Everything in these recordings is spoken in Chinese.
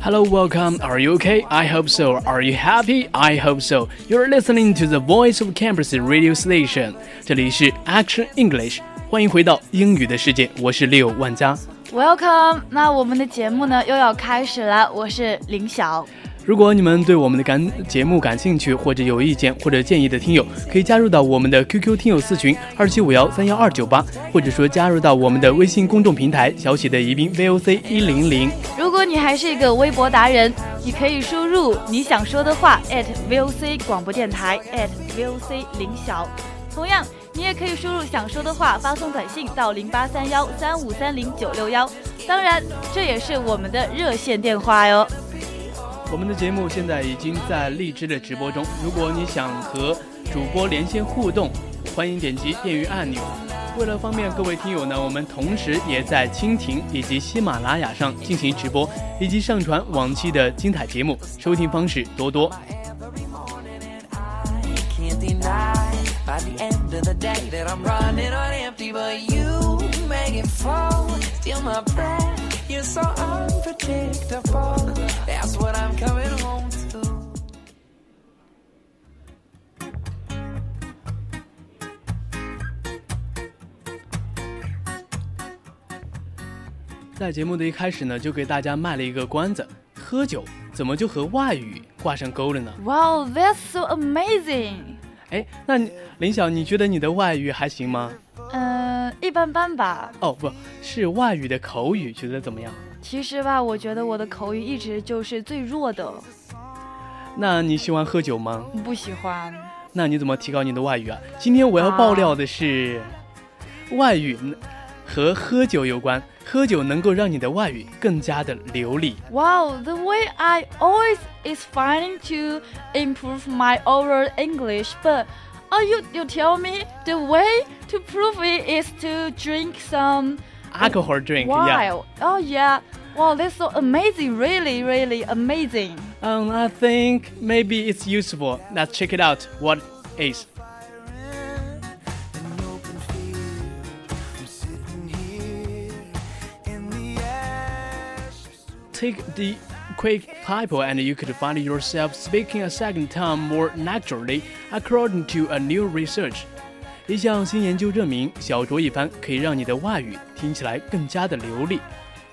Hello, welcome. Are you okay? I hope so. Are you happy? I hope so. You're listening to the Voice of Campus radio station. 这里是 Action English，欢迎回到英语的世界。我是六万佳。Welcome. 那我们的节目呢又要开始了。我是林晓。如果你们对我们的感节目感兴趣，或者有意见或者建议的听友，可以加入到我们的 QQ 听友四群二七五幺三幺二九八，或者说加入到我们的微信公众平台小写的宜宾 VOC 一零零。如果你还是一个微博达人，你可以输入你想说的话 at VOC 广播电台 at VOC 林晓。同样，你也可以输入想说的话，发送短信到零八三幺三五三零九六幺。当然，这也是我们的热线电话哟。我们的节目现在已经在荔枝的直播中，如果你想和主播连线互动，欢迎点击电鱼按钮。为了方便各位听友呢，我们同时也在蜻蜓以及喜马拉雅上进行直播，以及上传往期的精彩节目，收听方式多多。在节目的一开始呢，就给大家卖了一个关子：喝酒怎么就和外语挂上钩了呢？Wow, that's so amazing！哎，那林晓，你觉得你的外语还行吗？嗯，一般般吧。哦，不是外语的口语，觉得怎么样？其实吧，我觉得我的口语一直就是最弱的。那你喜欢喝酒吗？不喜欢。那你怎么提高你的外语啊？今天我要爆料的是，外语和喝酒有关。喝酒能够让你的外语更加的流利。Wow, the way I always is finding to improve my oral English, but oh, you you tell me the way to prove it is to drink some alcohol drink. Wow. Yeah. Oh yeah. Wow, that's so amazing. Really, really amazing. Um, I think maybe it's useful. Let's check it out. What is? take the quick typo and you could find yourself speaking a second time more naturally, according to a new research. 一项新研究证明，小酌一番可以让你的外语听起来更加的流利。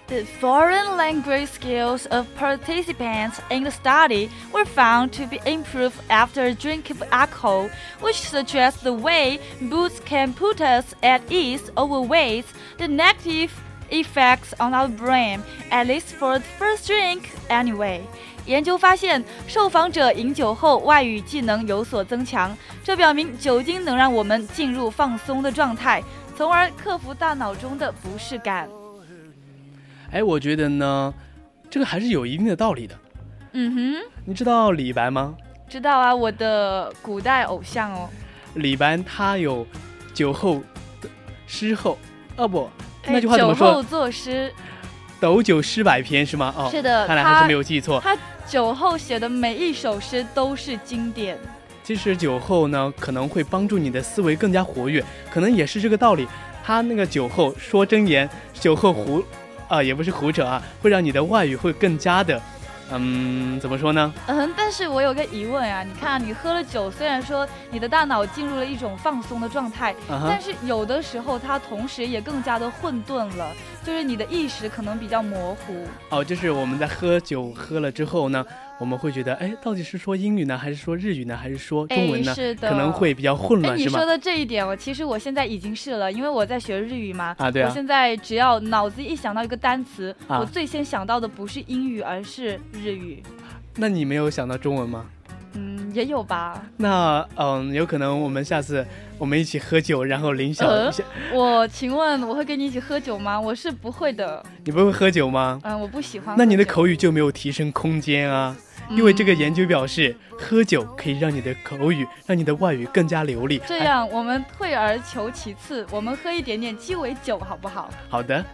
The foreign language skills of participants in the study were found to be improved after a drink of alcohol, which suggests the way booze can put us at ease overweight the negative effects on our brain, at least for the first drink anyway. 研究发现，受访者饮酒后外语技能有所增强，这表明酒精能让我们进入放松的状态，从而克服大脑中的不适感。哎，我觉得呢，这个还是有一定的道理的。嗯哼，你知道李白吗？知道啊，我的古代偶像哦。李白他有酒后诗后，啊不。那句话怎么说？酒后作诗，斗酒诗百篇是吗？哦，是的，看来还是没有记错。他酒后写的每一首诗都是经典。其实酒后呢，可能会帮助你的思维更加活跃，可能也是这个道理。他那个酒后说真言，酒后胡啊，也不是胡扯啊，会让你的外语会更加的。嗯，怎么说呢？嗯，但是我有个疑问啊，你看你喝了酒，虽然说你的大脑进入了一种放松的状态，但是有的时候它同时也更加的混沌了，就是你的意识可能比较模糊。哦，就是我们在喝酒喝了之后呢。我们会觉得，哎，到底是说英语呢，还是说日语呢，还是说中文呢？是的，可能会比较混乱？你说的这一点，我其实我现在已经是了，因为我在学日语嘛。啊，对啊。我现在只要脑子一想到一个单词，我最先想到的不是英语，而是日语。那你没有想到中文吗？嗯，也有吧。那嗯，有可能我们下次我们一起喝酒，然后领小一下。我请问我会跟你一起喝酒吗？我是不会的。你不会喝酒吗？嗯，我不喜欢。那你的口语就没有提升空间啊？因为这个研究表示，喝酒可以让你的口语、让你的外语更加流利。这样，我们退而求其次，我们喝一点点鸡尾酒，好不好？好的。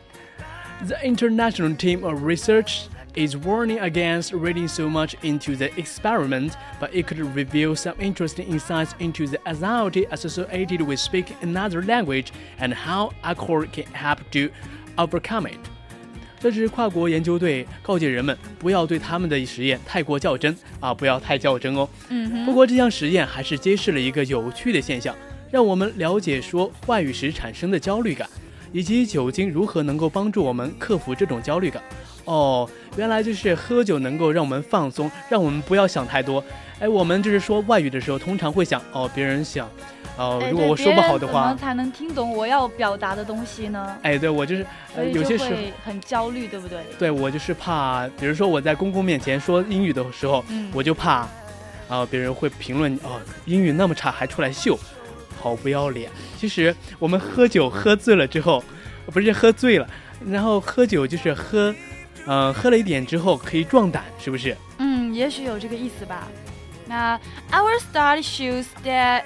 The international team of research is warning against reading so much into the experiment, but it could reveal some interesting insights into the anxiety associated with speaking another language and how alcohol can help to overcome it. 这支跨国研究队告诫人们不要对他们的实验太过较真啊，不要太较真哦。嗯。不过这项实验还是揭示了一个有趣的现象，让我们了解说外语时产生的焦虑感，以及酒精如何能够帮助我们克服这种焦虑感。哦，原来就是喝酒能够让我们放松，让我们不要想太多。哎，我们就是说外语的时候，通常会想哦，别人想。哦，如果我说不好的话，怎么才能听懂我要表达的东西呢？哎，对我就是，呃有些时候很焦虑，对不对？对我就是怕，比如说我在公公面前说英语的时候，我就怕，啊，别人会评论哦，英语那么差还出来秀，好不要脸。其实我们喝酒喝醉了之后，不是喝醉了，然后喝酒就是喝，嗯，喝了一点之后可以壮胆，是不是？嗯，也许有这个意思吧。那 our study shows that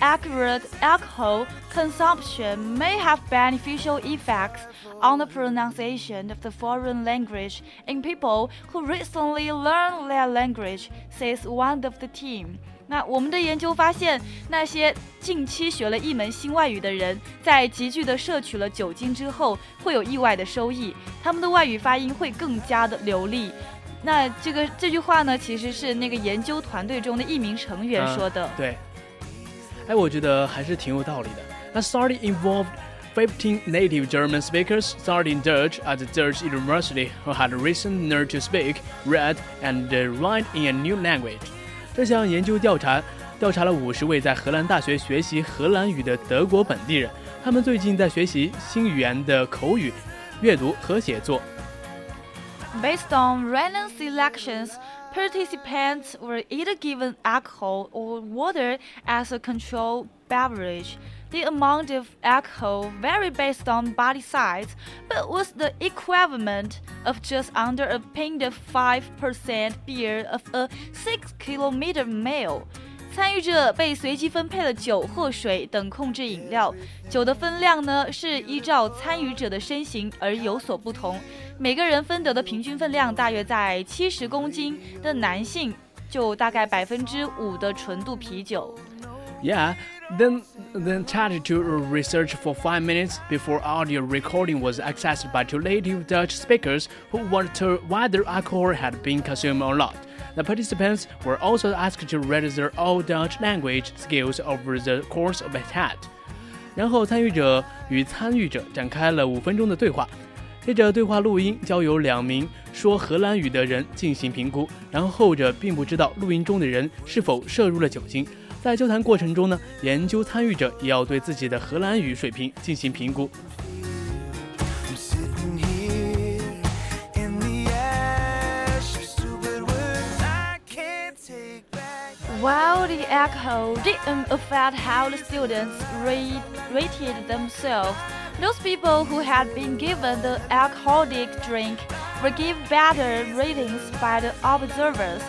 accurate alcohol consumption may have beneficial effects on the pronunciation of the foreign language in people who recently learned their language, says one of the team. 那我们的研究发现，那些近期学了一门新外语的人，在急剧的摄取了酒精之后，会有意外的收益，他们的外语发音会更加的流利。那这个这句话呢，其实是那个研究团队中的一名成员说的。嗯、对。哎，我觉得还是挺有道理的。那 study involved 15 native German speakers studying Dutch at the Dutch University who had recently learned to speak, read, and write in a new language。这项研究调查调查了五十位在荷兰大学学习荷兰语的德国本地人，他们最近在学习新语言的口语、阅读和写作。Based on random selections. Participants were either given alcohol or water as a control beverage. The amount of alcohol varied based on body size, but was the equivalent of just under a pint of 5% beer of a 6 kilometer male. 参与者被随机分配了酒或水等控制饮料，酒的分量呢是依照参与者的身形而有所不同。 每个人分得的平均分量大约在七十公斤的男性就大概百分之五的纯度啤酒。Yeah, then then chatted to research for five minutes before audio recording was accessed by two native Dutch speakers who wanted to whether alcohol had been consumed or not. The participants were also asked to rate their Old Dutch language skills over the course of a chat. 然后参与者与参与者展开了五分钟的对话。 接着对话录音交由两名说荷兰语的人进行评估，然后后者并不知道录音中的人是否摄入了酒精。在交谈过程中呢，研究参与者也要对自己的荷兰语水平进行评估。While the echo didn't affect how the students rate, rated themselves, those people who had been given the alcoholic drink were given better ratings by the observers,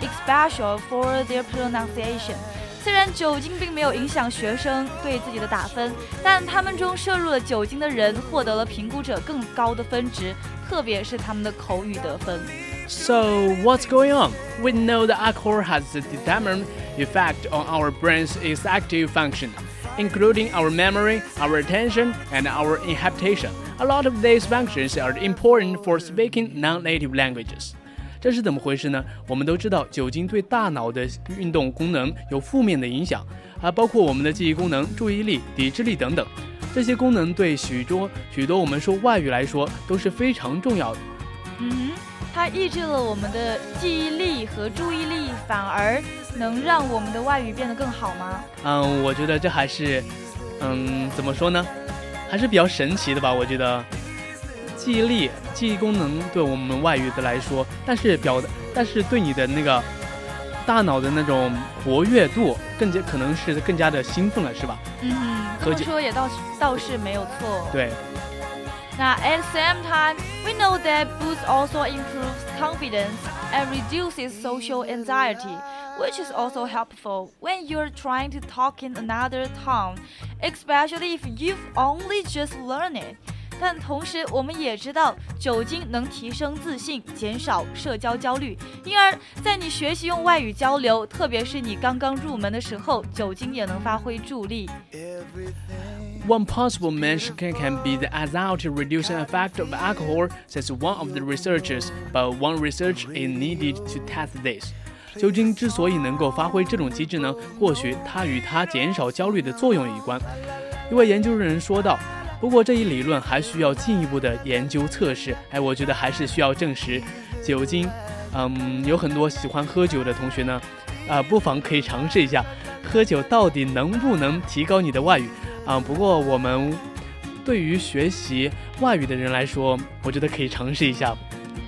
especially for their pronunciation. 虽然酒精并没有影响学生对自己的打分，但他们中摄入了酒精的人获得了评估者更高的分值，特别是他们的口语得分。So, what's going on? We know that alcohol has a determined effect on our brain's executive function, Including our memory, our attention, and our inhibition. A lot of these functions are important for speaking non-native languages. 这是怎么回事呢？我们都知道，酒精对大脑的运动功能有负面的影响，啊，包括我们的记忆功能、注意力、抵制力等等。这些功能对许多许多我们说外语来说都是非常重要的。嗯哼，它抑制了我们的记忆力和注意力，反而能让我们的外语变得更好吗？嗯，我觉得这还是，嗯，怎么说呢，还是比较神奇的吧。我觉得。记忆力、记忆功能对我们外语的来说，但是表，但是对你的那个大脑的那种活跃度，更加可能是更加的兴奋了，是吧？嗯，这么说也倒是倒是没有错。对。那 at the same time, we know that booze also improves confidence and reduces social anxiety, which is also helpful when you're trying to talk in another tongue, especially if you've only just learned it. 但同时，我们也知道酒精能提升自信，减少社交焦虑，因而，在你学习用外语交流，特别是你刚刚入门的时候，酒精也能发挥助力。 One possible mention can be the anxiety-reducing effect of alcohol, says one of the researchers. But one research is needed to test this. 酒精之所以能够发挥这种机制呢，或许它与它减少焦虑的作用有关。一位研究人员说道。不过这一理论还需要进一步的研究测试。哎，我觉得还是需要证实，酒精，嗯，有很多喜欢喝酒的同学呢，啊，不妨可以尝试一下，喝酒到底能不能提高你的外语啊？不过我们对于学习外语的人来说，我觉得可以尝试一下。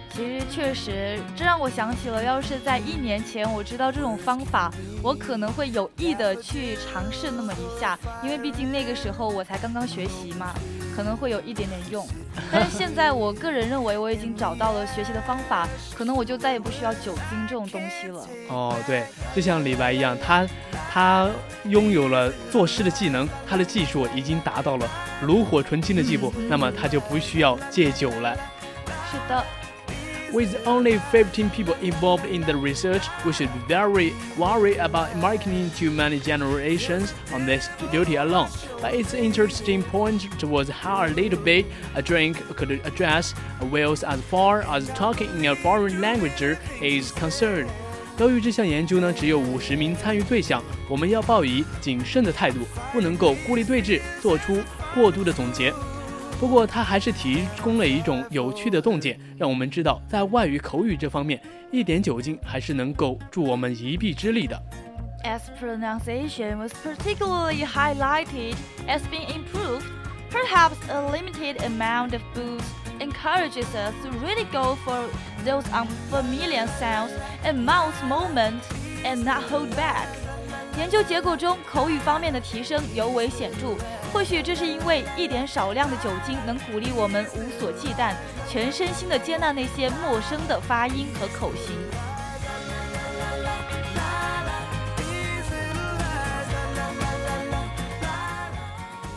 其实确实，这让我想起了，要是在一年前我知道这种方法，我可能会有意的去尝试那么一下，因为毕竟那个时候我才刚刚学习嘛，可能会有一点点用。但是现在我个人认为我已经找到了学习的方法，可能我就再也不需要酒精这种东西了。哦，对，就像李白一样，他他拥有了作诗的技能，他的技术已经达到了炉火纯青的地步，那么他就不需要戒酒了。是的。With only 15 people involved in the research, we should be very worried about marketing to many generations on this duty alone. But it's interesting point towards how a little bit a drink could address wheels as far as talking in a foreign language is concerned. 由于这项研究呢只有五十名参与对象，我们要抱以谨慎的态度，不能够孤立对峙，做出过度的总结。 不过，他还是提供了一种有趣的洞见，让我们知道，在外语口语这方面，一点酒精还是能够助我们一臂之力的。As pronunciation was particularly highlighted as being improved, perhaps a limited amount of booze encourages us to really go for those unfamiliar sounds and mouth movements and not hold back. 研究结果中，口语方面的提升尤为显着。 或许这是因为一点少量的酒精能鼓励我们无所忌惮，全身心的接纳那些陌生的发音和口型。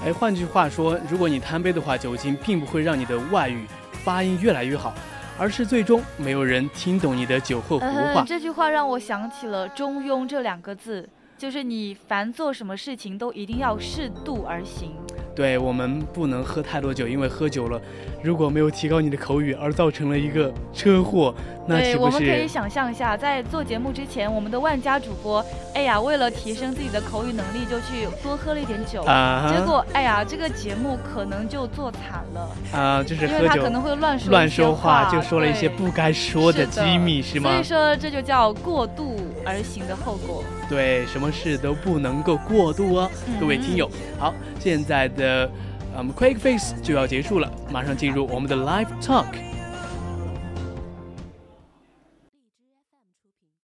哎，换句话说，如果你贪杯的话，酒精并不会让你的外语发音越来越好，而是最终没有人听懂你的酒后胡话。这句话让我想起了“中庸”这两个字。就是你凡做什么事情都一定要适度而行。对我们不能喝太多酒，因为喝酒了，如果没有提高你的口语而造成了一个车祸，那岂不是？我们可以想象一下，在做节目之前，我们的万家主播，哎呀，为了提升自己的口语能力，就去多喝了一点酒，结果，哎呀，这个节目可能就做惨了啊！就是因为他可能会乱说乱说话，就说了一些不该说的机密，是吗？所以说，这就叫过度而行的后果。对，什么事都不能够过度哦，各位听友。好，现在的。嗯，Quick Fix 就要结束了，马上进入我们的 Live Talk。